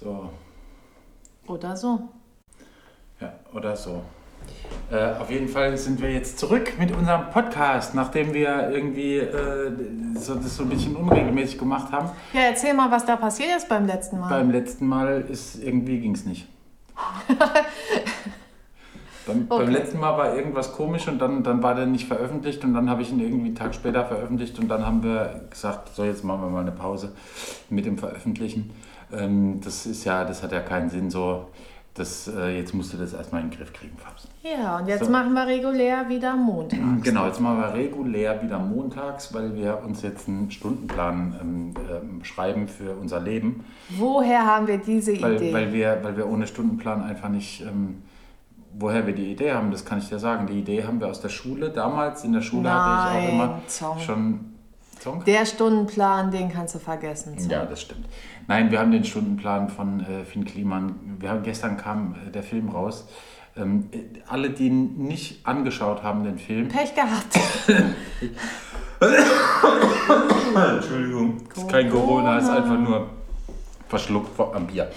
So, Oder so. ja, oder so. Äh, auf jeden Fall sind wir jetzt zurück mit unserem Podcast, nachdem wir irgendwie äh, so, das so ein bisschen unregelmäßig gemacht haben. Ja, erzähl mal, was da passiert ist beim letzten Mal. Beim letzten Mal ist irgendwie ging es nicht. beim, beim Okay. letzten Mal war irgendwas komisch und dann, dann war der nicht veröffentlicht und dann habe ich ihn irgendwie einen Tag später veröffentlicht und dann haben wir gesagt, so jetzt machen wir mal eine Pause mit dem Veröffentlichen. Ähm, das ist ja, das hat ja keinen Sinn so. Das, äh, jetzt musst du das erstmal in den Griff kriegen, Fabs. ja, und jetzt So. machen wir regulär wieder Montag. Genau, jetzt machen wir regulär wieder montags, weil wir uns jetzt einen Stundenplan ähm, ähm, schreiben für unser Leben. Woher haben wir diese Weil, Idee? weil, wir, weil wir ohne Stundenplan einfach nicht, ähm, woher wir die Idee haben, das kann ich dir sagen. Die Idee haben wir aus der Schule. Damals in der Schule hatte ich auch Nein, immer Song. schon. Song? Der Stundenplan, den kannst du vergessen. So. Ja, das stimmt. Nein, wir haben den Stundenplan von äh, Finn Kliman. Wir haben, gestern kam äh, der Film raus. Ähm, äh, alle, die ihn nicht angeschaut haben, den Film. Pech gehabt. Entschuldigung, das ist kein Corona, ist einfach nur verschluckt am Bier.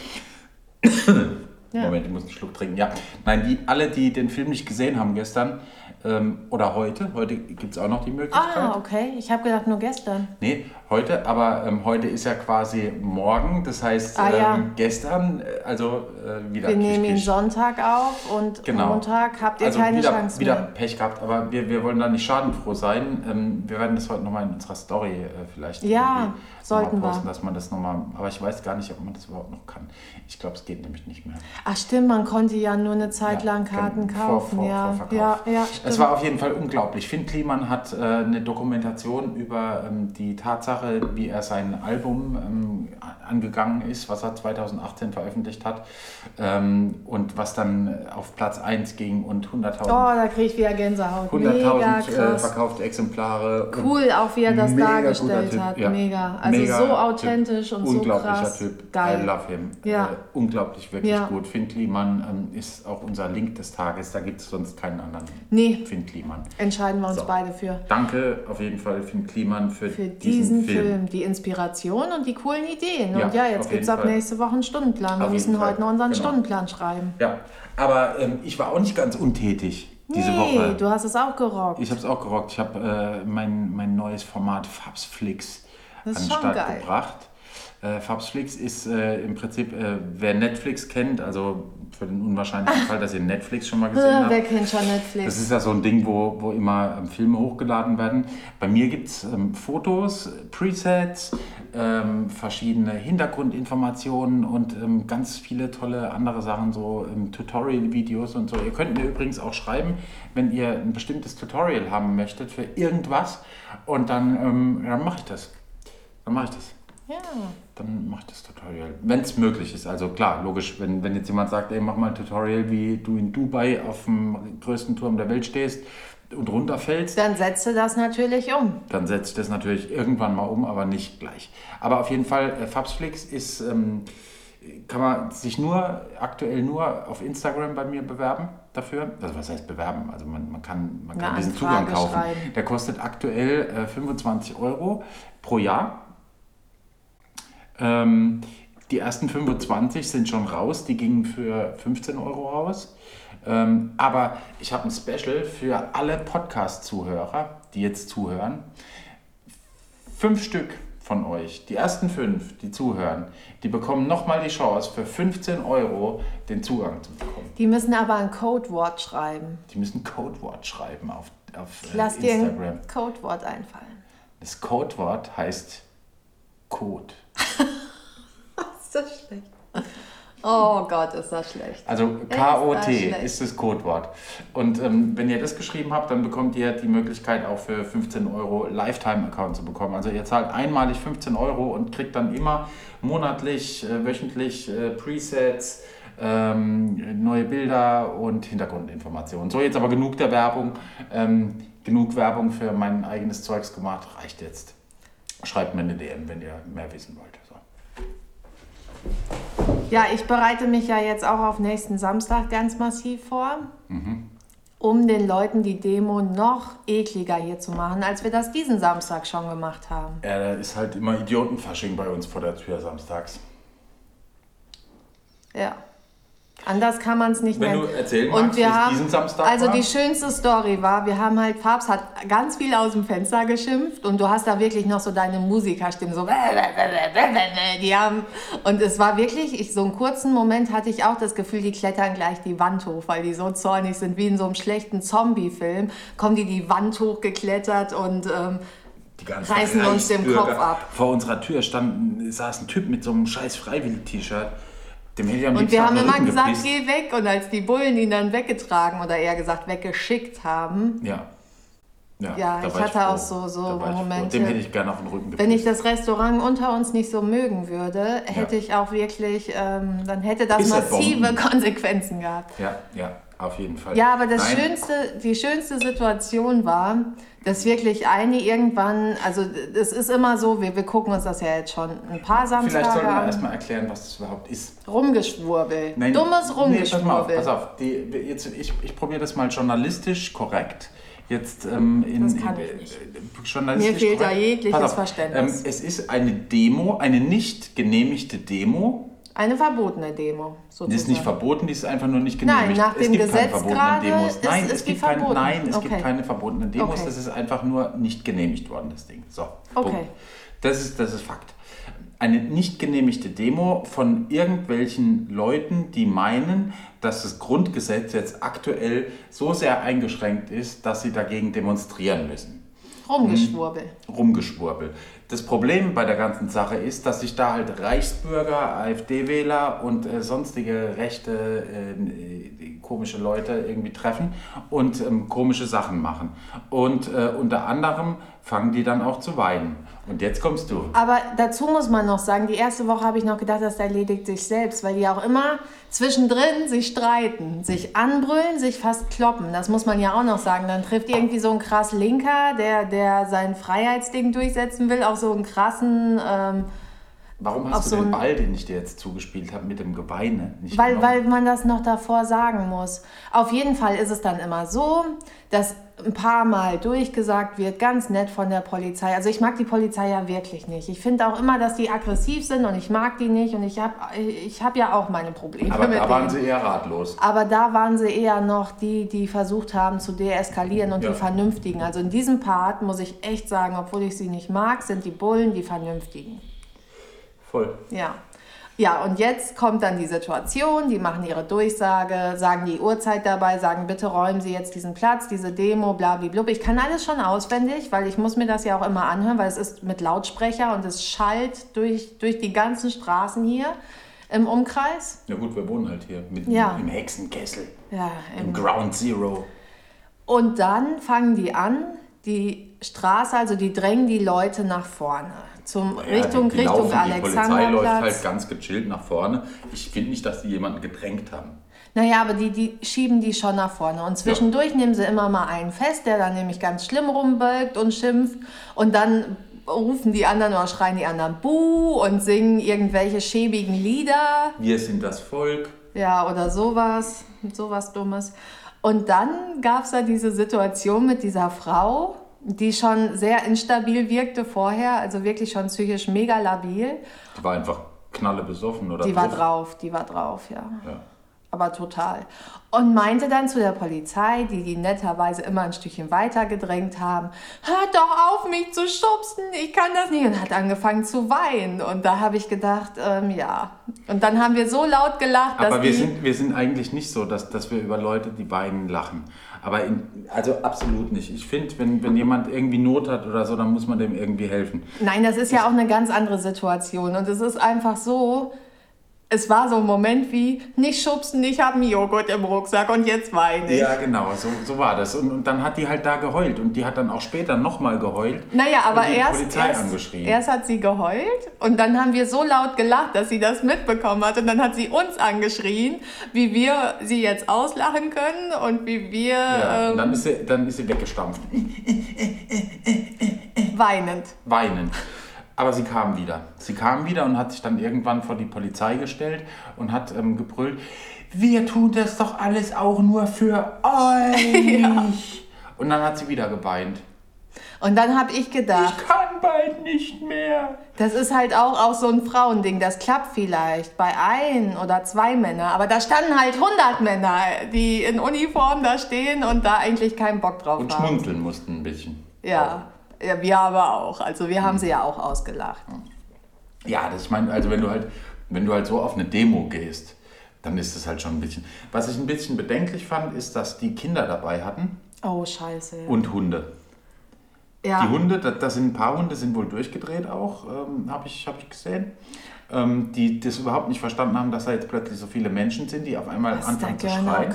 Ja. Moment, ich muss einen Schluck trinken. Ja, nein, die, alle, die den Film nicht gesehen haben gestern ähm, oder heute, heute gibt es auch noch die Möglichkeit. Ah, okay. Ich habe gedacht, nur gestern. Nee, heute, aber ähm, heute ist ja quasi morgen, das heißt Ah, ja. ähm, gestern, äh, also äh, wieder Wir nehmen ihn. Sonntag auf und Genau. Montag habt ihr Also keine wieder, Chance wieder mehr. Pech gehabt, aber wir, wir wollen da nicht schadenfroh sein. Ähm, wir werden das heute nochmal in unserer Story äh, vielleicht Ja, sollten mal wir. posten, dass man das nochmal, aber ich weiß gar nicht, ob man das überhaupt noch kann. Ich glaube, es geht nämlich nicht mehr. Ach stimmt, man konnte ja nur eine Zeit Ja, lang Karten vor- kaufen. vor- ja. Vorverkauf. ja, ja, stimmt. Es war auf jeden Fall unglaublich. Finn Kliman hat äh, eine Dokumentation über ähm, die Tatsache, wie er sein Album ähm, angegangen ist, was er 2018 veröffentlicht hat ähm, und was dann auf Platz 1 ging und 100.000 oh, da kriege ich wieder Gänsehaut. 100.000 Mega äh, verkaufte Exemplare. Cool, auch wie er das dargestellt Typ, hat. ja. Mega. Also Mega so Typ. authentisch und so Unglaublicher krass. Typ. Geil. I love him. Ja. Äh, unglaublich, wirklich Ja. gut. Finn Kliman ähm, ist auch unser Link des Tages. Da gibt es sonst keinen anderen Nee, Finn Kliman. entscheiden wir uns So. beide für. Danke auf jeden Fall Finn Kliman für, Für diesen, Film. Film. die Inspiration und die coolen Ideen. Ja, und ja, jetzt gibt es ab Fall. nächste Woche einen Stundenplan. Wir müssen heute noch unseren Genau. Stundenplan schreiben. Ja, aber ähm, ich war auch nicht ganz untätig diese nee, Woche. du hast es auch gerockt. Ich habe es auch gerockt. Ich habe äh, mein, mein neues Format Fabsflix an den Start gebracht. Äh, Fabsflix ist äh, im Prinzip, äh, wer Netflix kennt, also für den unwahrscheinlichen Fall, dass ihr Netflix schon mal gesehen Wer habt. kennt schon Netflix? Das ist ja so ein Ding, wo, wo immer ähm, Filme hochgeladen werden. Bei mir gibt es ähm, Fotos, Presets, ähm, verschiedene Hintergrundinformationen und ähm, ganz viele tolle andere Sachen, so ähm, Tutorial-Videos und so. Ihr könnt mir übrigens auch schreiben, wenn ihr ein bestimmtes Tutorial haben möchtet für irgendwas und dann, ähm, dann mache ich das. Dann mache ich das ja. dann mach das Tutorial. Wenn es möglich ist. Also klar, logisch, wenn, wenn jetzt jemand sagt, ey, mach mal ein Tutorial, wie du in Dubai auf dem größten Turm der Welt stehst und runterfällst, Dann setze das natürlich um. dann setze ich das natürlich irgendwann mal um, aber nicht gleich. Aber auf jeden Fall, äh, Fabsflix ist, ähm, kann man sich nur, aktuell nur auf Instagram bei mir bewerben dafür. Also was heißt bewerben? Also man, man kann, man kann Eine diesen Zugang Anfrage kaufen. schreiben. Der kostet aktuell äh, 25 Euro pro Jahr. Ähm, die ersten 25 sind schon raus, die gingen für 15 Euro raus. Ähm, aber ich habe ein Special für alle Podcast-Zuhörer, die jetzt zuhören. Fünf Stück von euch, die ersten fünf, die zuhören, die bekommen nochmal die Chance, für 15 Euro den Zugang zu bekommen. Die müssen aber ein Codewort schreiben. Die müssen Codewort schreiben auf, auf äh, Lass dir Instagram. ein Codewort einfallen. Das Codewort heißt Code. Ist das schlecht? Oh Gott, ist das schlecht. Also KOT ist das Codewort. Und ähm, wenn ihr das geschrieben habt, dann bekommt ihr die Möglichkeit auch für 15 Euro Lifetime-Account zu bekommen. Also ihr zahlt einmalig 15 Euro und kriegt dann immer monatlich, äh, wöchentlich äh, Presets, ähm, neue Bilder und Hintergrundinformationen. So, jetzt aber genug der Werbung. Ähm, genug Werbung für mein eigenes Zeugs gemacht. Reicht jetzt. Schreibt mir eine DM, wenn ihr mehr wissen wollt. So. Ja, ich bereite mich ja jetzt auch auf nächsten Samstag ganz massiv vor, Mhm. um den Leuten die Demo noch ekliger hier zu machen, als wir das diesen Samstag schon gemacht haben. Ja, da ist halt immer Idiotenfasching bei uns vor der Tür samstags. Ja. Anders kann man es nicht Wenn nennen. du erzählen und magst, wir haben, diesen Samstag Also war? die schönste Story war, wir haben halt, Fabs hat ganz viel aus dem Fenster geschimpft und du hast da wirklich noch so deine Musikerstimmen so, die haben, und es war wirklich, ich, so einen kurzen Moment hatte ich auch das Gefühl, die klettern gleich die Wand hoch, weil die so zornig sind, wie in so einem schlechten Zombie-Film, kommen die die Wand hochgeklettert und ähm, reißen uns den. Kopf ab. Vor unserer Tür stand, saß ein Typ mit so einem scheiß Freiwillig-T-Shirt. Dem hätte ich am Und wir haben immer gesagt, gepisst. geh weg. Und als die Bullen ihn dann weggetragen oder eher gesagt weggeschickt haben, Ja. Ja, Ja, ich hatte froh. auch so- so ich. Momente. Dem hätte ich gerne auf den Rücken gepisst. wenn ich das Restaurant unter uns nicht so mögen würde, hätte Ja. ich auch wirklich, ähm, dann hätte das Pissebomben. massive Konsequenzen gehabt. Ja, ja, auf jeden Fall. Ja, aber das Nein, schönste, die schönste Situation war, dass wirklich eine irgendwann, also es ist immer so, wir, wir gucken uns das ja jetzt schon ein paar Vielleicht Samstage sollten wir erstmal erklären, was das überhaupt ist. Rumgeschwurbel. Nein, Dummes Nee, pass auf, Rumgeschwurbel. pass auf. Die, jetzt, ich ich probiere das mal journalistisch korrekt. Jetzt ähm, in, Das kann in, ich nicht. äh, journalistisch Mir fehlt da jegliches auf, Verständnis. Ähm, es ist eine Demo, eine nicht genehmigte Demo. Eine verbotene Demo, sozusagen. Die ist nicht verboten, die ist einfach nur nicht Nein, genehmigt. nach es dem gibt keine Gesetz verbotenen gerade Demos. Nein, es gibt keine, verboten. nein, es Okay. gibt keine verbotenen Demos. Okay. Das ist einfach nur nicht genehmigt worden, das Ding. So. Okay. Punkt. Das ist, das ist Fakt. Eine nicht genehmigte Demo von irgendwelchen Leuten, die meinen, dass das Grundgesetz jetzt aktuell so sehr eingeschränkt ist, dass sie dagegen demonstrieren müssen. Rumgeschwurbel. Rumgeschwurbel. Das Problem bei der ganzen Sache ist, dass sich da halt Reichsbürger, AfD-Wähler und äh, sonstige rechte, äh, komische Leute irgendwie treffen und ähm, komische Sachen machen. Und äh, unter anderem fangen die dann auch zu weinen. Und jetzt kommst du. Aber dazu muss man noch sagen, die erste Woche habe ich noch gedacht, das erledigt sich selbst, weil die auch immer zwischendrin sich streiten, sich anbrüllen, sich fast kloppen. Das muss man ja auch noch sagen. Dann trifft irgendwie so ein krass Linker, der, der sein Freiheitsding durchsetzen will, auch so einen krassen... Ähm, Warum hast du so den Ball, den ich dir jetzt zugespielt habe, mit dem Geweine nicht Weil, genommen? weil man das noch davor sagen muss. Auf jeden Fall ist es dann immer so, dass ein paar Mal durchgesagt wird, ganz nett von der Polizei. Also ich mag die Polizei ja wirklich nicht. Ich finde auch immer, dass die aggressiv sind und ich mag die nicht und ich habe ich hab ja auch meine Probleme Aber da waren denen. sie eher ratlos. Aber da waren sie eher noch die, die versucht haben zu deeskalieren und Ja. die Vernünftigen. Also in diesem Part muss ich echt sagen, obwohl ich sie nicht mag, sind die Bullen die Vernünftigen. Voll. Ja. Ja, und jetzt kommt dann die Situation, die machen ihre Durchsage, sagen die Uhrzeit dabei, sagen, bitte räumen Sie jetzt diesen Platz, diese Demo, blablablub. Ich kann alles schon auswendig, weil ich muss mir das ja auch immer anhören, weil es ist mit Lautsprecher und es schallt durch, durch die ganzen Straßen hier im Umkreis. Ja gut, wir wohnen halt hier mitten Ja. im Hexenkessel, Ja, im im Ground Zero. Und dann fangen die an, die Straße, also die drängen die Leute nach vorne. Zum Richtung, die, die Richtung laufen, Die Polizei läuft Alexanderplatz. halt ganz gechillt nach vorne. Ich finde nicht, dass die jemanden gedrängt haben. Naja, aber die, die schieben die schon nach vorne. Und zwischendurch nehmen sie immer mal einen fest, der dann nämlich ganz schlimm rumbölkt und schimpft. Und dann rufen die anderen oder schreien die anderen Buh und singen irgendwelche schäbigen Lieder. Wir sind das Volk. Ja, oder sowas. Sowas Dummes. Und dann gab es da diese Situation mit dieser Frau, die schon sehr instabil wirkte vorher, also wirklich schon psychisch mega labil. Die war einfach knalle besoffen oder Die war drauf. die war drauf, ja. Ja. aber total. Und meinte dann zu der Polizei, die die netterweise immer ein Stückchen weiter gedrängt haben, hört doch auf, mich zu schubsen, ich kann das nicht. Und hat angefangen zu weinen. Und da habe ich gedacht, ähm, ja. Und dann haben wir so laut gelacht, dass Aber wir die... sind, wir sind eigentlich nicht so, dass, dass wir über Leute, die weinen, lachen. Aber in, also absolut nicht. Ich finde, wenn, wenn jemand irgendwie Not hat oder so, dann muss man dem irgendwie helfen. Nein, das ist ja auch eine ganz andere Situation. Und es ist einfach so, es war so ein Moment wie, nicht schubsen, ich habe einen Joghurt im Rucksack und jetzt weine ich. Ja, genau, so, so war das. Und, und dann hat die halt da geheult. Und die hat dann auch später nochmal geheult. Naja, aber und die erst, Polizei erst, angeschrien. erst hat sie geheult und dann haben wir so laut gelacht, dass sie das mitbekommen hat. Und dann hat sie uns angeschrien, wie wir sie jetzt auslachen können und wie wir ja, und dann ähm, ist, sie, dann ist sie weggestampft. weinend. Weinend. Aber sie kam wieder. Sie kam wieder und hat sich dann irgendwann vor die Polizei gestellt und hat ähm, gebrüllt, wir tun das doch alles auch nur für euch. Und dann hat sie wieder geweint. Und dann habe ich gedacht, ich kann bald nicht mehr. Das ist halt auch, auch so ein Frauending. Das klappt vielleicht bei ein oder zwei Männern. Aber da standen halt 100 Männer, die in Uniform da stehen und da eigentlich keinen Bock drauf und haben. Und schmunzeln mussten ein bisschen. Ja. Ja, wir aber auch. Also wir haben mhm. sie ja auch ausgelacht. Ja, das ich meine, also wenn du halt, wenn du halt so auf eine Demo gehst, dann ist das halt schon ein bisschen. Was ich ein bisschen bedenklich fand, ist, dass die Kinder dabei hatten. Oh, scheiße. Ja. Und Hunde. Ja. Die Hunde, da, da, sind ein paar Hunde, sind wohl durchgedreht auch, ähm, habe ich, hab ich gesehen. Ähm, die das überhaupt nicht verstanden haben, dass da jetzt plötzlich so viele Menschen sind, die auf einmal Was, anfangen zu schreien.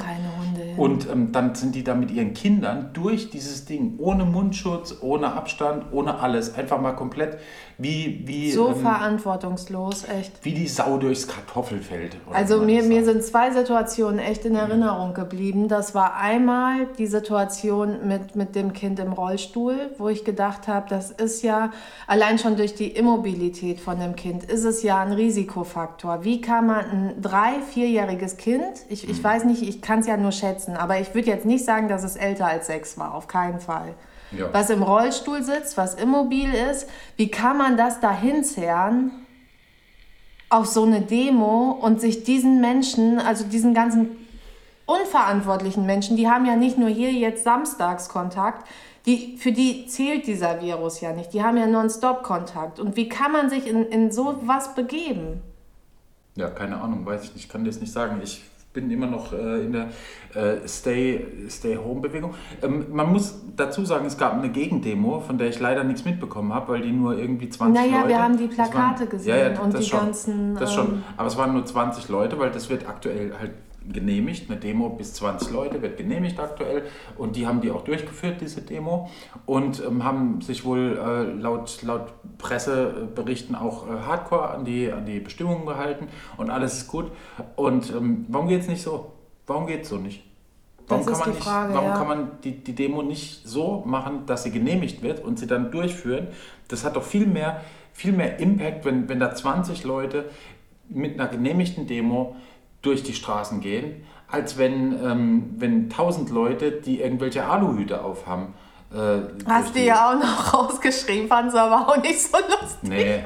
Und ähm, dann sind die da mit ihren Kindern durch dieses Ding, ohne Mundschutz, ohne Abstand, ohne alles, einfach mal komplett wie... wie so ähm, verantwortungslos, echt. Wie die Sau durchs Kartoffelfeld. Also mir, mir sind zwei Situationen echt in Erinnerung geblieben. Das war einmal die Situation mit, mit dem Kind im Rollstuhl, wo ich gedacht habe, das ist ja allein schon durch die Immobilität von dem Kind, ist es ja ein Risikofaktor. Wie kann man ein drei-, vierjähriges Kind, ich, ich mhm. weiß nicht, ich kann es ja nur schätzen, aber ich würde jetzt nicht sagen, dass es älter als sechs war, auf keinen Fall. Ja. Was im Rollstuhl sitzt, was immobil ist, wie kann man das da hinzerren auf so eine Demo und sich diesen Menschen, also diesen ganzen unverantwortlichen Menschen, die haben ja nicht nur hier jetzt Samstagskontakt, die, für die zählt dieser Virus ja nicht. Die haben ja Nonstop-Kontakt. Und wie kann man sich in, in so was begeben? Ja, keine Ahnung, weiß ich nicht, kann dir das nicht sagen. Ich bin immer noch äh, in der äh, Stay, Stay Home Bewegung. Ähm, man muss dazu sagen, es gab eine Gegendemo, von der ich leider nichts mitbekommen habe, weil die nur irgendwie 20 naja, Leute. Naja, wir haben die Plakate waren, gesehen ja, ja, und die schon, ganzen. Das schon. Ähm, Aber es waren nur 20 Leute, weil das wird aktuell halt genehmigt. Eine Demo bis 20 Leute wird genehmigt aktuell und die haben die auch durchgeführt, diese Demo, und ähm, haben sich wohl äh, laut, laut Presseberichten auch äh, hardcore an die, an die Bestimmungen gehalten und alles ist gut. Und ähm, warum geht es nicht so? Warum geht es so nicht? Warum, kann man, nicht, Frage, warum ja. kann man die, die Demo nicht so machen, dass sie genehmigt wird und sie dann durchführen? Das hat doch viel mehr, viel mehr Impact, wenn, wenn da 20 Leute mit einer genehmigten Demo durch die Straßen gehen, als wenn, ähm, wenn tausend Leute, die irgendwelche Aluhüte aufhaben. Äh, Hast du ja auch noch rausgeschrieben, fand es aber auch nicht so lustig. Nee.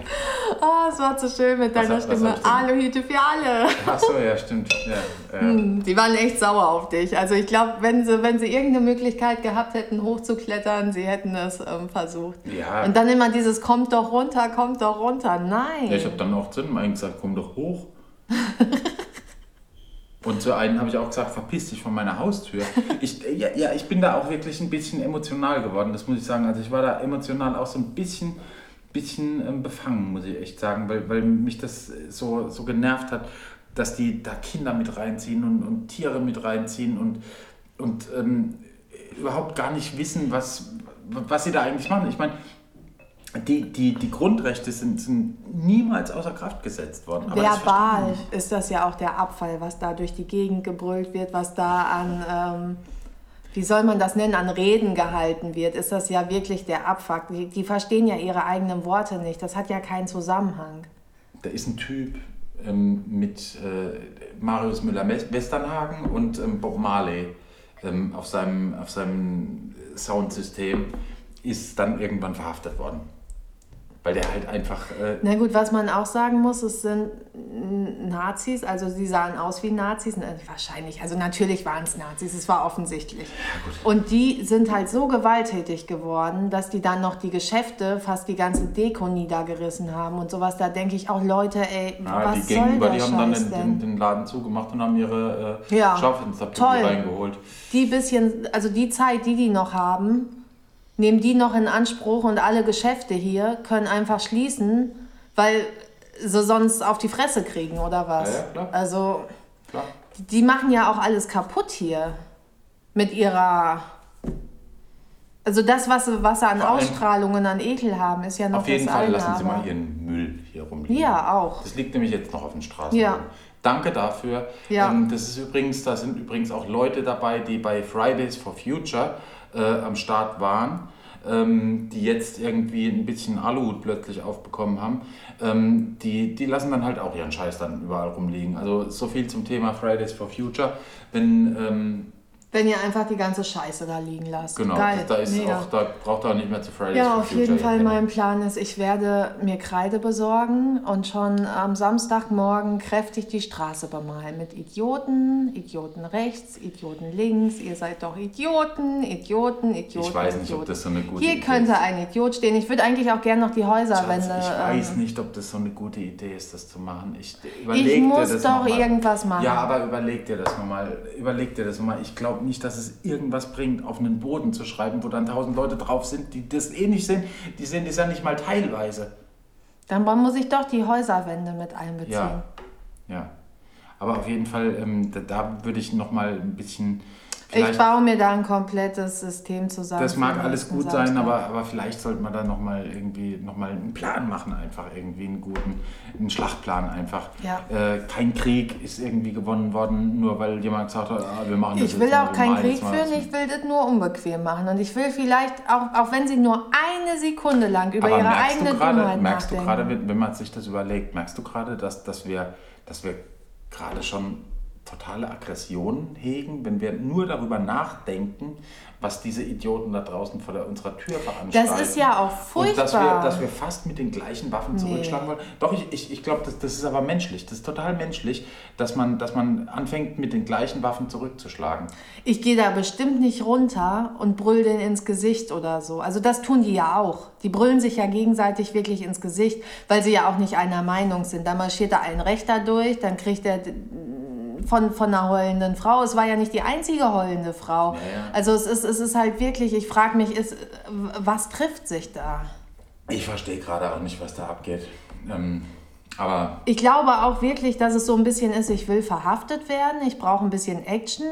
Oh, es war zu schön mit deiner was, Stimme. Was Aluhüte für alle. Ach so, ja, stimmt. Ja, ja. Hm, die waren echt sauer auf dich. Also ich glaube, wenn sie, wenn sie irgendeine Möglichkeit gehabt hätten, hochzuklettern, sie hätten es ähm, versucht. Ja. Und dann immer dieses, kommt doch runter, kommt doch runter. Nein. Ja, ich habe dann auch zu dem einen gesagt, komm doch hoch. Und zu einem habe ich auch gesagt, verpiss dich von meiner Haustür. Ich, ja, ja, ich bin da auch wirklich ein bisschen emotional geworden, das muss ich sagen. Also ich war da emotional auch so ein bisschen, bisschen ähm, befangen, muss ich echt sagen, weil, weil mich das so, so genervt hat, dass die da Kinder mit reinziehen und, und Tiere mit reinziehen und, und ähm, überhaupt gar nicht wissen, was, was sie da eigentlich machen. Ich meine, die, die, die Grundrechte sind, sind niemals außer Kraft gesetzt worden. Aber Verbal das ist das ja auch der Abfall, was da durch die Gegend gebrüllt wird, was da an, ähm, wie soll man das nennen, an Reden gehalten wird, ist das ja wirklich der Abfuck. Die, die verstehen ja ihre eigenen Worte nicht. Das hat ja keinen Zusammenhang. Da ist ein Typ ähm, mit äh, Marius Müller-Westernhagen und ähm, Bob Marley ähm, auf, seinem, auf seinem Soundsystem ist dann irgendwann verhaftet worden weil der halt einfach. Äh Na gut, was man auch sagen muss, es sind Nazis, also sie sahen aus wie Nazis, wahrscheinlich, also natürlich waren es Nazis, es war offensichtlich. Ja, und die sind halt so gewalttätig geworden, dass die dann noch die Geschäfte, fast die ganze Deko niedergerissen haben und sowas. Da denke ich auch, Leute, ey, ja, was die soll gegenüber, der die haben dann den, den, den, Laden zugemacht und haben ihre äh, ja, reingeholt. Die bisschen, also die Zeit, die die noch haben, nehmen die noch in Anspruch und alle Geschäfte hier können einfach schließen, weil sie sonst auf die Fresse kriegen oder was. Ja, ja, klar. Also klar. die machen ja auch alles kaputt hier mit ihrer also das, was sie, was sie an Ausstrahlungen, an Ekel haben, ist ja noch Auf jeden Fall lassen Sie mal Ihren Müll hier rumliegen. Ja, auch. Das liegt nämlich jetzt noch auf den Straßen. Ja. Danke dafür. Ja. Ähm, das ist übrigens, da sind übrigens auch Leute dabei, die bei Fridays for Future äh, am Start waren, ähm, die jetzt irgendwie ein bisschen Aluhut plötzlich aufbekommen haben, ähm, die, die lassen dann halt auch ihren Scheiß dann überall rumliegen. Also so viel zum Thema Fridays for Future. Wenn, ähm, Wenn ihr einfach die ganze Scheiße da liegen lasst. Genau, Geil. da, ist mega. auch, da braucht er auch nicht mehr zu Fridays Ja, auf jeden Fall. Mein Plan ist, ich werde mir Kreide besorgen und schon am Samstagmorgen kräftig die Straße bemalen. Mit Idioten, Idioten rechts, Idioten links. Ihr seid doch Idioten, Idioten, Idioten. Ich weiß nicht, ob das so eine gute Hier Idee könnte ist. ein Idiot stehen. Ich würde eigentlich auch gerne noch die Häuserwände. Schatz, ich weiß ähm, nicht, ob das so eine gute Idee ist, das zu machen. Ich, überleg dir muss das doch irgendwas machen. Ja, aber überleg dir das nochmal. Überleg dir das nochmal. Ich glaube nicht, dass es irgendwas bringt, auf einen Boden zu schreiben, wo dann tausend Leute drauf sind, die das eh nicht sehen. Die sehen das ja nicht mal teilweise. Dann muss ich doch die Häuserwände mit einbeziehen. Ja. Ja. Aber auf jeden Fall, ähm, da, da würde ich nochmal ein bisschen. Ich vielleicht- baue mir da ein komplettes System zusammen. Das mag alles gut sein, aber, aber vielleicht sollte man da nochmal irgendwie noch mal einen Plan machen, einfach irgendwie einen guten, einen Schlachtplan einfach. Ja. Äh, kein Krieg ist irgendwie gewonnen worden, nur weil jemand gesagt hat, ah, wir machen das Ich will auch keinen Krieg führen, ich will das nur unbequem machen. Und ich will vielleicht, auch, auch wenn sie nur eine Sekunde lang über Aber ihre eigene du gerade, Dummheit merkst du gerade, wenn wenn man sich das überlegt, merkst du gerade, dass, dass wir, dass wir gerade schon totale Aggressionen hegen, wenn wir nur darüber nachdenken, was diese Idioten da draußen vor der, unserer Tür veranstalten. Das ist ja auch Und dass wir, furchtbar. dass wir fast mit den gleichen Waffen zurückschlagen wollen. Doch, ich, ich, ich glaube, das, das ist aber menschlich. Das ist total menschlich, dass man, dass man anfängt, mit den gleichen Waffen zurückzuschlagen. Ich gehe da bestimmt nicht runter und brüll denen ins Gesicht oder so. Also das tun die ja auch. Die brüllen sich ja gegenseitig wirklich ins Gesicht, weil sie ja auch nicht einer Meinung sind. Da marschiert da ein Rechter durch, dann kriegt er von, von einer heulenden Frau. Es war ja nicht die einzige heulende Frau. Ja, ja. Also es ist, es ist halt wirklich, ich frage mich, ist, was trifft sich da? Ich verstehe gerade auch nicht, was da abgeht. Ähm, aber Ich glaube auch wirklich, dass es so ein bisschen ist, ich will verhaftet werden, ich brauche ein bisschen Action.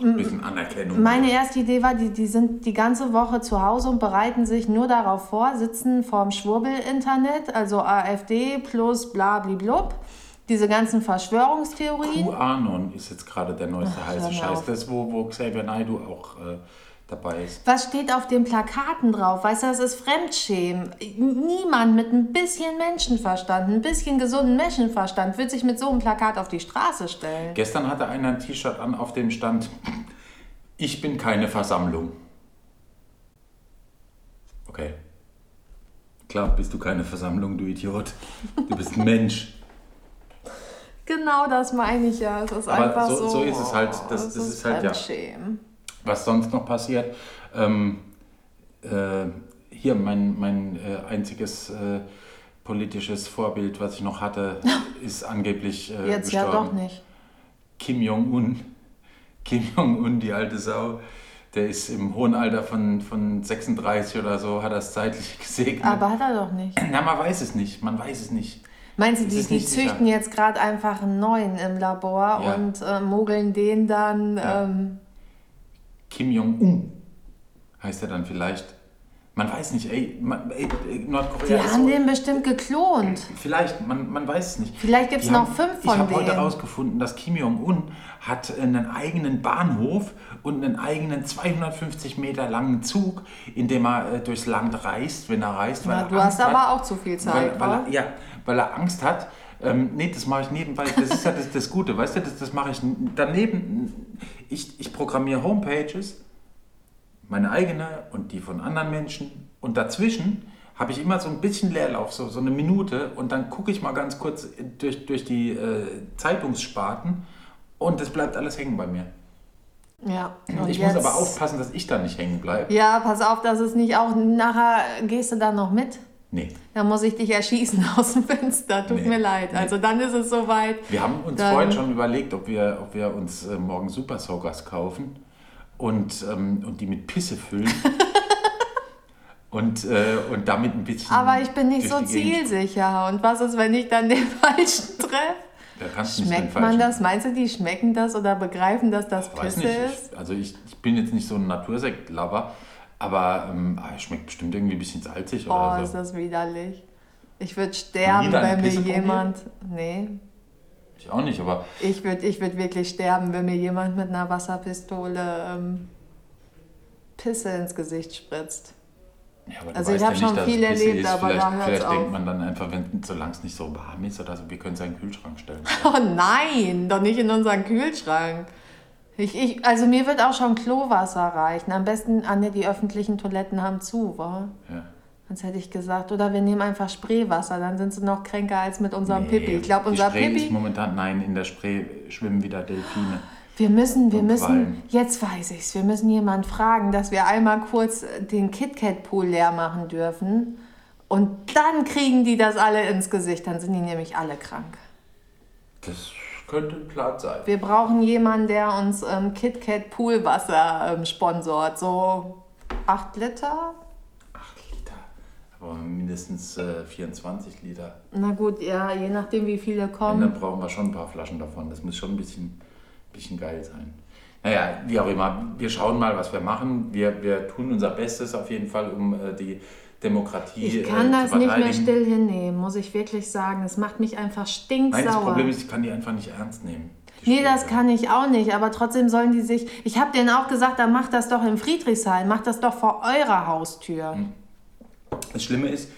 ein bisschen Anerkennung. Meine erste Idee war, die, die sind die ganze Woche zu Hause und bereiten sich nur darauf vor, sitzen vorm Schwurbel-Internet, also AfD plus blablablub, diese ganzen Verschwörungstheorien. QAnon ist jetzt gerade der neueste Ach, heiße Scheiß. auf. Das, wo, wo Xavier Naidoo auch äh, dabei ist. Was steht auf den Plakaten drauf? Weißt du, das ist Fremdschämen. Niemand mit ein bisschen Menschenverstand, ein bisschen gesunden Menschenverstand wird sich mit so einem Plakat auf die Straße stellen. Gestern hatte einer ein T-Shirt an, auf dem stand, ich bin keine Versammlung. Okay. Klar, bist du keine Versammlung, du Idiot. Du bist ein Mensch. Genau das meine ich ja. Es ist Aber einfach so- so. ist es halt. Das- das ist halt, ja. Was sonst noch passiert? Ähm, äh, hier mein, mein äh, einziges äh, politisches Vorbild, was ich noch hatte, ist angeblich äh, Jetzt ja gestorben. doch nicht. Kim Jong-un. Kim Jong-un, die alte Sau, der ist im hohen Alter von, von 36 oder so, hat das zeitlich gesegnet. Aber hat er doch nicht. Na, man weiß es nicht, man weiß es nicht. Meinst du, Es die, die nicht sicher. züchten jetzt gerade einfach einen neuen im Labor Ja. und äh, mogeln den dann? Ja. Ähm, Kim Jong-un heißt er dann vielleicht. Man weiß nicht, ey, man, ey Nordkorea die haben so, den bestimmt geklont. Vielleicht, man, man weiß es nicht. Vielleicht gibt's Die noch haben- fünf Ich von habe heute denen. herausgefunden, dass Kim Jong-un hat einen eigenen Bahnhof und einen eigenen 250 Meter langen Zug, in dem er äh, durchs Land reist, wenn er reist. Weil Na, du hast aber hat, auch zu viel weil, Zeit, weil wa? er, Ja, weil er Angst hat. Ähm, nee, das mache ich nebenbei. Das ist ja das, das Gute, weißt du, das, das mache ich daneben. Ich, ich programmiere Homepages, meine eigene und die von anderen Menschen. Und dazwischen habe ich immer so ein bisschen Leerlauf, so, so eine Minute. Und dann gucke ich mal ganz kurz durch, durch die äh, Zeitungssparten und das bleibt alles hängen bei mir. Ja. Ich jetzt, muss aber aufpassen, dass ich da nicht hängen bleibe. Ja, pass auf, dass es nicht auch. Nachher gehst du dann noch mit. Nee. Dann muss ich dich erschießen aus dem Fenster. Tut Nee, mir leid. nee. Also dann ist es soweit. Wir haben uns Dann- vorhin schon überlegt, ob wir, ob wir uns äh, morgen Super Soakers kaufen und, ähm, und die mit Pisse füllen. und, äh, und damit ein bisschen. Aber ich bin nicht so zielsicher. Und was ist, wenn ich dann den Falschen treffe? Da Schmeckt man das? Meinst du, die schmecken das oder begreifen, dass das Pisse nicht. ist? Ich, also ich, ich bin jetzt nicht so ein Natursekt-Lover, aber ähm, ah, es schmeckt bestimmt irgendwie ein bisschen salzig Oh, oder ist so. das widerlich. Ich würde sterben, wenn mir jemand. Nee. Ich auch nicht, aber Ich würde ich würd wirklich sterben, wenn mir jemand mit einer Wasserpistole ähm, Pisse ins Gesicht spritzt. Ja, aber Also ich weißt hab ja schon viel erlebt, ist. aber vielleicht, da hört's Vielleicht auf. denkt man dann einfach, wenn solange es nicht so warm ist oder so, wir können es in den Kühlschrank stellen. Oh nein, doch nicht in unseren Kühlschrank. Ich, ich, also mir wird auch schon Klowasser reichen. Am besten, Anne, die öffentlichen Toiletten haben zu, wa? Ja. Sonst hätte ich gesagt. Oder wir nehmen einfach Spreewasser, dann sind sie noch kränker als mit unserem Nee, Pipi. Ich glaube, unser Spree ist Pipi. momentan, nein, in der Spree schwimmen wieder Delfine. Wir müssen, wir müssen, Quallen. jetzt weiß ich's, wir müssen jemanden fragen, dass wir einmal kurz den KitKat-Pool leer machen dürfen. Und dann kriegen die das alle ins Gesicht. Dann sind die nämlich alle krank. Das könnte ein Plan sein. Wir brauchen jemanden, der uns ähm, KitKat Poolwasser ähm, sponsort. So 8 Liter? 8 Liter. Aber mindestens äh, 24 Liter. Na gut, ja, je nachdem, wie viele Und kommen. dann brauchen wir schon ein paar Flaschen davon. Das muss schon ein bisschen, bisschen geil sein. Naja, wie auch immer. Wir schauen mal, was wir machen. Wir, wir tun unser Bestes auf jeden Fall, um äh, die Demokratie Ich kann äh, das zu nicht mehr still hinnehmen, muss ich wirklich sagen. Es macht mich einfach Nein, das stinksauer. Problem ist, ich kann die einfach nicht ernst nehmen. Nee, das kann ich auch nicht, aber trotzdem sollen die sich. Ich habe denen auch gesagt, dann macht das doch im Friedrichshain, macht das doch vor eurer Haustür. Hm. Das Schlimme ist,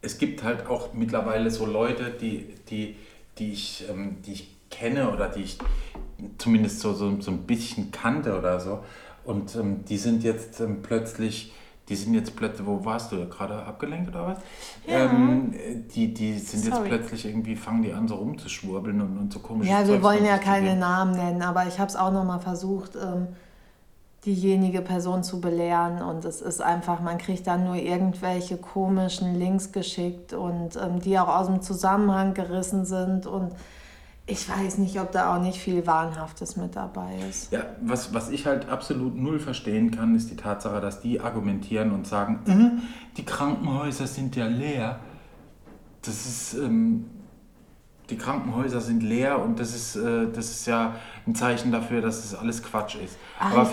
es gibt halt auch mittlerweile so Leute, die, die, die, ich, ähm, die ich kenne oder die ich zumindest so, so, so ein bisschen kannte oder so. Und ähm, die sind jetzt ähm, plötzlich, die sind jetzt plötzlich, wo warst du gerade abgelenkt oder was? Ja. Ähm, die, die sind jetzt Sorry. plötzlich irgendwie, fangen die an so rumzuschwurbeln und, und so komische Ja, wir Zeugs wollen ja keine geben. Namen nennen, aber ich habe es auch nochmal versucht, ähm, diejenige Person zu belehren. Und es ist einfach, man kriegt dann nur irgendwelche komischen Links geschickt und ähm, die auch aus dem Zusammenhang gerissen sind. Und ich weiß nicht, ob da auch nicht viel Wahnhaftes mit dabei ist. Ja, was, was ich halt absolut null verstehen kann, ist die Tatsache, dass die argumentieren und sagen, "Mhm, die Krankenhäuser sind ja leer. Das ist, ähm, die Krankenhäuser sind leer und das ist, äh, das ist ja ein Zeichen dafür, dass das alles Quatsch ist.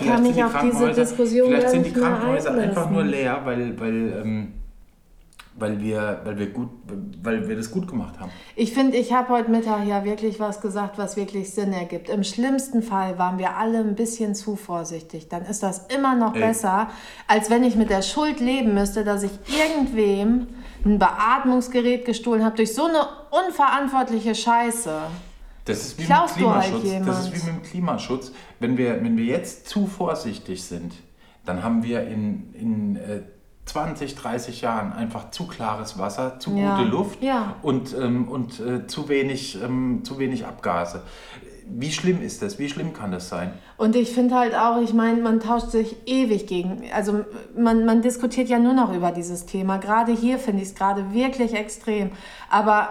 Ich kann mich auf diese Diskussion vielleicht sind die nicht mehr Krankenhäuser einfach nur leer, weil, weil, ähm, weil, wir, weil, wir gut, weil wir das gut gemacht haben. Ich finde, ich habe heute Mittag ja wirklich was gesagt, was wirklich Sinn ergibt. Im schlimmsten Fall waren wir alle ein bisschen zu vorsichtig. Dann ist das immer noch Ey. besser, als wenn ich mit der Schuld leben müsste, dass ich irgendwem ein Beatmungsgerät gestohlen habe durch so eine unverantwortliche Scheiße. Das ist wie Klaust mit du halt Klimaschutz. das jemand? ist wie mit dem Klimaschutz. Wenn wir, wenn wir jetzt zu vorsichtig sind, dann haben wir in, in äh, 20, 30 Jahren einfach zu klares Wasser, zu Ja. gute Luft Ja. und, ähm, und äh, zu, wenig, ähm, zu wenig Abgase. Wie schlimm ist das? Wie schlimm kann das sein? Und ich finde halt auch, ich meine, man tauscht sich ewig gegen, also man, man diskutiert ja nur noch über dieses Thema. Gerade hier finde ich es gerade wirklich extrem. Aber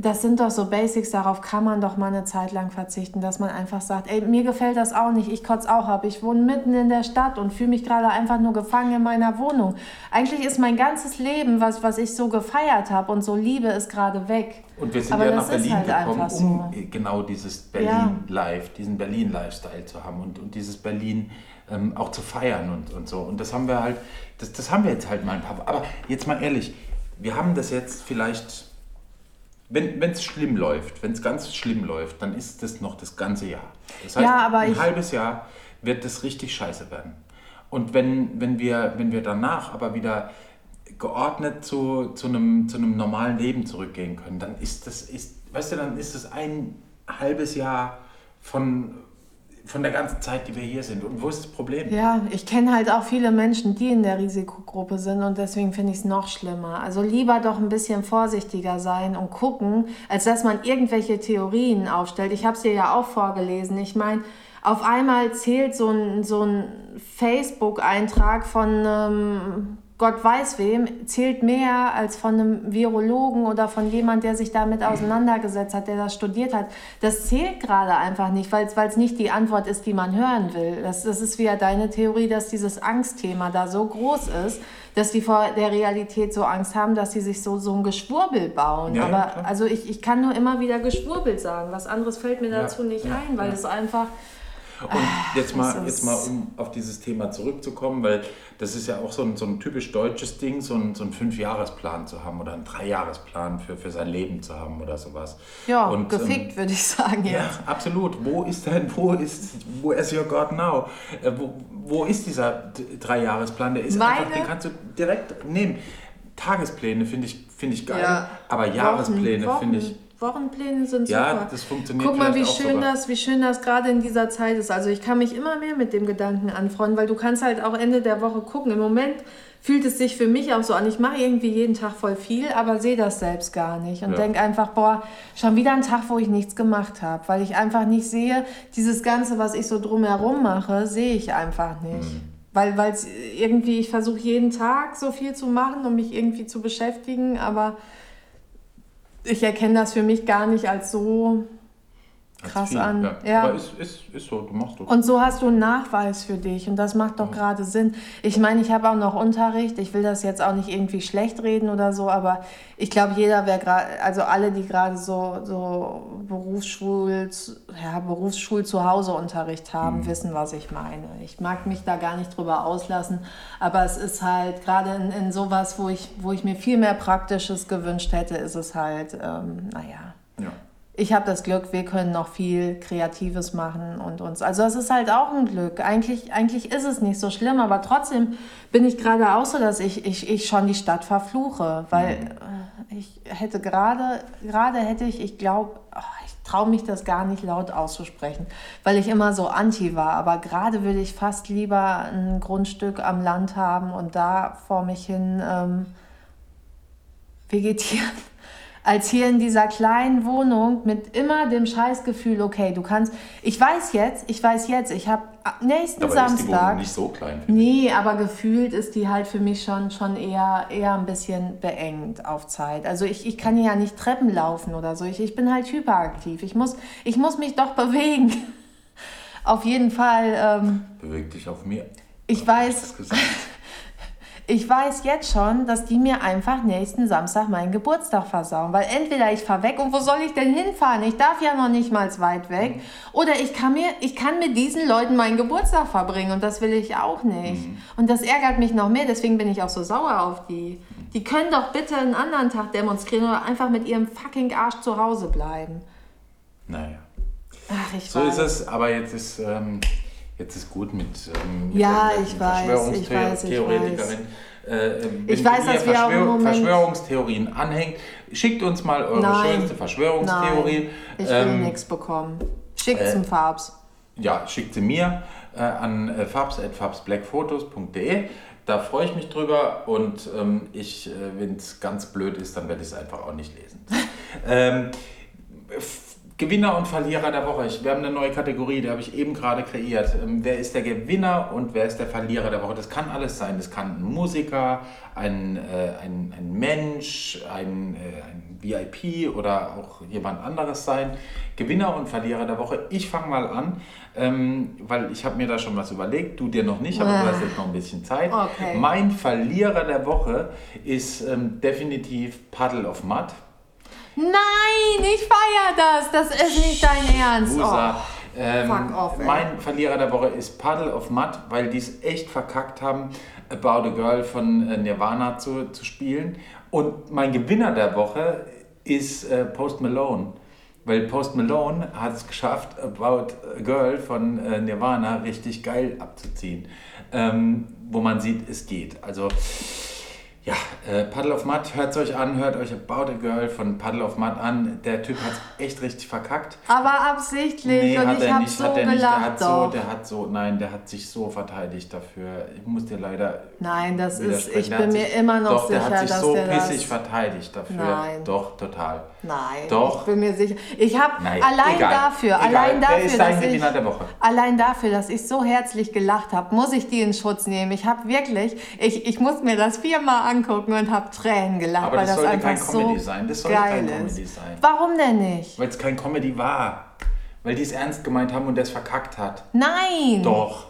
das sind doch so Basics, darauf kann man doch mal eine Zeit lang verzichten, dass man einfach sagt, ey, mir gefällt das auch nicht, ich kotze auch ab, ich wohne mitten in der Stadt und fühle mich gerade einfach nur gefangen in meiner Wohnung. Eigentlich ist mein ganzes Leben, was, was ich so gefeiert habe und so liebe, ist gerade weg. Und wir sind Aber ja nach ist Berlin halt gekommen, einfach um so. äh, genau dieses Ja. Berlin-Life, diesen Berlin-Lifestyle zu haben und, und dieses Berlin ähm, auch zu feiern und, und so. Und das haben wir halt, das, das haben wir jetzt halt mal ein paar. Aber jetzt mal ehrlich, wir haben das jetzt vielleicht, wenn es schlimm läuft, wenn es ganz schlimm läuft, dann ist das noch das ganze Jahr. Das heißt, Ja, ein halbes Jahr wird das richtig scheiße werden. Und wenn, wenn, wir, wenn wir danach aber wieder geordnet zu, zu, einem, zu einem normalen Leben zurückgehen können, dann ist das, ist, weißt du, dann ist das ein halbes Jahr von, von der ganzen Zeit, die wir hier sind. Und wo ist das Problem? Ja, ich kenne halt auch viele Menschen, die in der Risikogruppe sind und deswegen finde ich es noch schlimmer. Also lieber doch ein bisschen vorsichtiger sein und gucken, als dass man irgendwelche Theorien aufstellt. Ich habe es dir ja auch vorgelesen. Ich meine, auf einmal zählt so ein, so ein Facebook-Eintrag von ähm, Gott weiß wem, zählt mehr als von einem Virologen oder von jemand, der sich damit auseinandergesetzt hat, der das studiert hat. Das zählt gerade einfach nicht, weil es nicht die Antwort ist, die man hören will. Das, das ist wieder deine Theorie, dass dieses Angstthema da so groß ist, dass die vor der Realität so Angst haben, dass sie sich so, so ein Geschwurbel bauen. Ja, ja, Aber klar. also ich, ich kann nur immer wieder geschwurbelt sagen. Was anderes fällt mir Ja, dazu nicht ja, ein, weil ja. es einfach... Und jetzt mal, jetzt mal, um auf dieses Thema zurückzukommen, weil das ist ja auch so ein, so ein typisch deutsches Ding, so ein, so ein Fünfjahresplan zu haben oder einen Dreijahresplan für, für sein Leben zu haben oder sowas. Ja, Und, ähm, gefickt, würde ich sagen Ja, jetzt. absolut. Wo ist denn, wo ist, wo is your God now? Äh, wo, wo ist dieser Dreijahresplan? Der ist Meine- einfach, den kannst du direkt nehmen. Tagespläne finde ich, finde ich geil, Ja. aber Jahrespläne finde ich, Wochenpläne sind Ja, super. das funktioniert Guck mal, wie schön sogar. das, wie schön das gerade in dieser Zeit ist. Also ich kann mich immer mehr mit dem Gedanken anfreunden, weil du kannst halt auch Ende der Woche gucken. Im Moment fühlt es sich für mich auch so an. Ich mache irgendwie jeden Tag voll viel, aber sehe das selbst gar nicht und Ja. denk einfach, boah, schon wieder ein Tag, wo ich nichts gemacht habe, weil ich einfach nicht sehe, dieses Ganze, was ich so drumherum mache, sehe ich einfach nicht. Mhm. Weil irgendwie, ich versuche jeden Tag so viel zu machen, um mich irgendwie zu beschäftigen, aber ich erkenne das für mich gar nicht als so krass viel, an. Ja. Ja. Aber ist, ist, ist so, du machst doch. Und so hast du einen Nachweis für dich und das macht doch gerade Sinn. Ich meine, ich habe auch noch Unterricht. Ich will das jetzt auch nicht irgendwie schlecht reden oder so, aber ich glaube, jeder, wer gerade, also alle, die gerade so, so Berufsschul, ja, Berufsschul zu Hause Unterricht haben, wissen, was ich meine. Ich mag mich da gar nicht drüber auslassen, aber es ist halt gerade in, in sowas, wo ich, wo ich mir viel mehr Praktisches gewünscht hätte, ist es halt, ähm, naja ja. Ich habe das Glück, wir können noch viel Kreatives machen und uns. Also es ist halt auch ein Glück. Eigentlich, eigentlich ist es nicht so schlimm, aber trotzdem bin ich gerade auch so, dass ich, ich, ich schon die Stadt verfluche. Weil äh, ich hätte gerade, gerade hätte ich, ich glaube, ich traue mich das gar nicht laut auszusprechen, weil ich immer so anti war. Aber gerade würde ich fast lieber ein Grundstück am Land haben und da vor mich hin ähm, vegetieren als hier in dieser kleinen Wohnung mit immer dem Scheißgefühl, okay, du kannst, ich weiß jetzt, ich weiß jetzt, ich habe nächsten Aber ist die Wohnung Samstag, nicht so klein? nee, aber gefühlt ist die halt für mich schon, schon eher, eher ein bisschen beengt auf Zeit. Also ich, ich kann hier ja nicht Treppen laufen oder so, ich, ich bin halt hyperaktiv, ich muss, ich muss mich doch bewegen. auf jeden Fall, ähm, Beweg dich auf mir. ich weiß? ich weiß jetzt schon, dass die mir einfach nächsten Samstag meinen Geburtstag versauen. Weil entweder ich fahre weg und wo soll ich denn hinfahren? Ich darf ja noch nicht mal weit weg. Oder ich kann, mir, ich kann mit diesen Leuten meinen Geburtstag verbringen und das will ich auch nicht. Und das ärgert mich noch mehr, deswegen bin ich auch so sauer auf die. Die können doch bitte einen anderen Tag demonstrieren oder einfach mit ihrem fucking Arsch zu Hause bleiben. Naja. Ach, ich So weiß. ist es, aber jetzt ist, ähm, jetzt ist gut mit, ähm, mit Ja, ich Verschwörungstheoretikerin. Äh, Ich weiß, dass wir Verschwör Moment- Verschwörungstheorien anhängt, schickt uns mal eure Nein. schönste Verschwörungstheorie. Nein, ich will Ähm, nichts bekommen. Schickt's äh, zum Farbs. ja, schickt sie mir äh, an äh, farbs.farbsblackphotos.de. Da freue ich mich drüber und ähm, ich, äh, wenn es ganz blöd ist, dann werde ich es einfach auch nicht lesen. ähm, Gewinner und Verlierer der Woche. Ich, wir haben eine neue Kategorie, die habe ich eben gerade kreiert. Ähm, wer ist der Gewinner und wer ist der Verlierer der Woche? Das kann alles sein. Das kann ein Musiker, ein, äh, ein, ein Mensch, ein, äh, ein VIP oder auch jemand anderes sein. Gewinner und Verlierer der Woche. Ich fange mal an, ähm, weil ich habe mir da schon was überlegt. Du dir noch nicht, aber du hast jetzt noch ein bisschen Zeit. Okay. Mein Verlierer der Woche ist ähm, definitiv Puddle of Mud. Nein, ich feier das. Das ist nicht dein Ernst. Usa. Oh. Ähm, fuck off, ey. mein Verlierer der Woche ist Puddle of Mud, weil die es echt verkackt haben, About a Girl von äh, Nirvana zu, zu spielen. Und mein Gewinner der Woche ist äh, Post Malone. Weil Post Malone hat es geschafft, About a Girl von äh, Nirvana richtig geil abzuziehen. Ähm, wo man sieht, es geht. Also, ja, äh, Puddle of Mud, hört es euch an, hört euch About a Girl von Puddle of Mud an. Der Typ hat es echt richtig verkackt. Aber absichtlich und ich habe so hat er nicht. Der gelacht hat so, der hat so, nein, der hat sich so verteidigt dafür. Ich muss dir leider Nein, das ist, ich bin hat mir sich, immer noch doch, sicher, der hat sich dass so pissig verteidigt dafür. Nein. Doch, total. Nein, Doch. ich bin mir sicher. Ich habe allein egal. dafür, Egal. allein dafür, ist dass ich, der Woche? allein dafür, dass ich so herzlich gelacht habe, muss ich die in Schutz nehmen. Ich habe wirklich, ich, ich muss mir das viermal angucken und habe Tränen gelacht, Aber weil das das, sollte einfach kein Comedy so sein. Das sollte geil kein ist. Comedy sein. Warum denn nicht? Weil es kein Comedy war. Weil die es ernst gemeint haben und der es verkackt hat. Nein. Doch.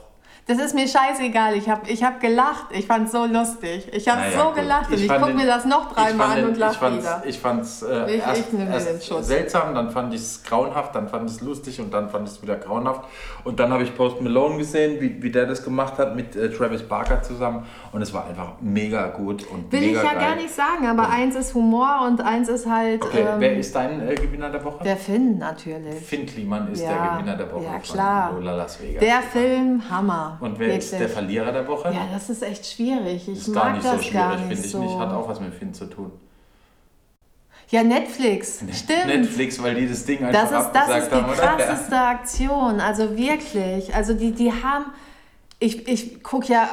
Das ist mir scheißegal. Ich habe ich hab gelacht. Ich fand es so lustig. Ich habe Naja, so gut. gelacht und ich gucke mir das noch ich dreimal an und lache ich wieder. Ich fand es äh, Ich- erst, ich erst seltsam, dann fand ich es grauenhaft, dann fand ich es lustig und dann fand ich es wieder grauenhaft. Und dann habe ich Post Malone gesehen, wie, wie der das gemacht hat mit äh, Travis Barker zusammen und es war einfach mega gut und Will ich mega ja geil. gar nicht sagen, aber eins ist Humor und eins ist halt Okay, ähm, wer ist dein äh, Gewinner der Woche? der Finn natürlich. Finn Kliman ist Ja, der Gewinner der Woche ja, klar. von Lola Las Vegas. Der Film, Hammer. Und wer ist der Wirklich. Verlierer der Woche? Ja, das ist echt schwierig. Ich ist mag gar nicht das so schwierig, finde ich so. nicht. Hat auch was mit Finn zu tun. Ja, Netflix. Stimmt. Netflix, weil die das Ding einfach Das ist, das ist die haben, oder? krasseste Aktion. Also wirklich. Also die, die haben. Ich, ich gucke ja,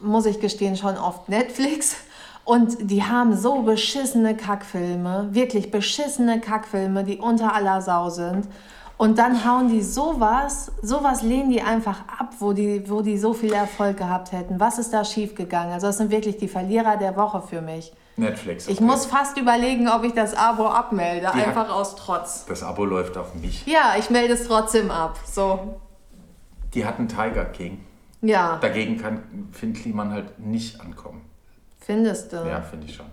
muss ich gestehen, schon oft Netflix. Und die haben so beschissene Kackfilme, wirklich beschissene Kackfilme, die unter aller Sau sind. Und dann hauen die sowas, sowas lehnen die einfach ab, wo die, wo die so viel Erfolg gehabt hätten. Was ist da schiefgegangen? Also das sind wirklich die Verlierer der Woche für mich. Netflix. Ich okay. muss fast überlegen, ob ich das Abo abmelde, Die einfach aus Trotz. Das Abo läuft auf mich. Ja, ich melde es trotzdem ab. So, Die hatten Tiger King. ja, Dagegen kann Finn Kliman halt nicht ankommen. findest du? Ja, finde ich schon.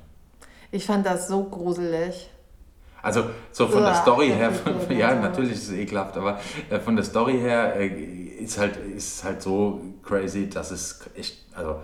Ich fand das so gruselig. Also so von der Uah, Story das her, von, ja natürlich ist es ekelhaft, aber äh, von der Story her äh, ist halt ist halt so crazy, dass es echt, also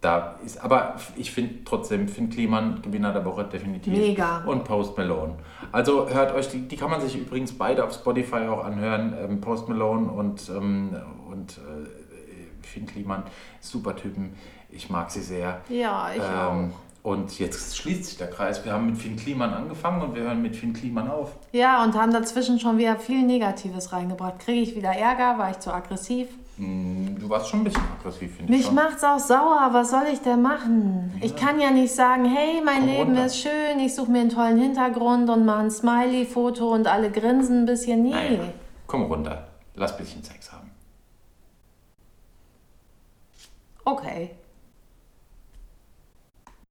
da ist, aber ich finde trotzdem Finn Kliman Gewinner der Woche definitiv. Mega. Und Post Malone. Also hört euch die, die kann man sich übrigens beide auf Spotify auch anhören. Ähm, Post Malone und ähm, und äh, Finn Kliman, super Typen. Ich mag sie sehr. Ja, ich Ähm, und jetzt schließt sich der Kreis. Wir haben mit Finn Kliman angefangen und wir hören mit Finn Kliman auf. Ja, und haben dazwischen schon wieder viel Negatives reingebracht. Kriege ich wieder Ärger? War ich zu aggressiv? Mm, Du warst schon ein bisschen aggressiv, finde ich. Mich schon. macht's auch sauer. Was soll ich denn machen? Ich kann ja nicht sagen, hey, mein Komm Leben runter. ist schön, ich suche mir einen tollen Hintergrund und mache ein Smiley-Foto und alle grinsen ein bisschen. Nee. Naja, komm runter. Lass ein bisschen Sex haben. Okay.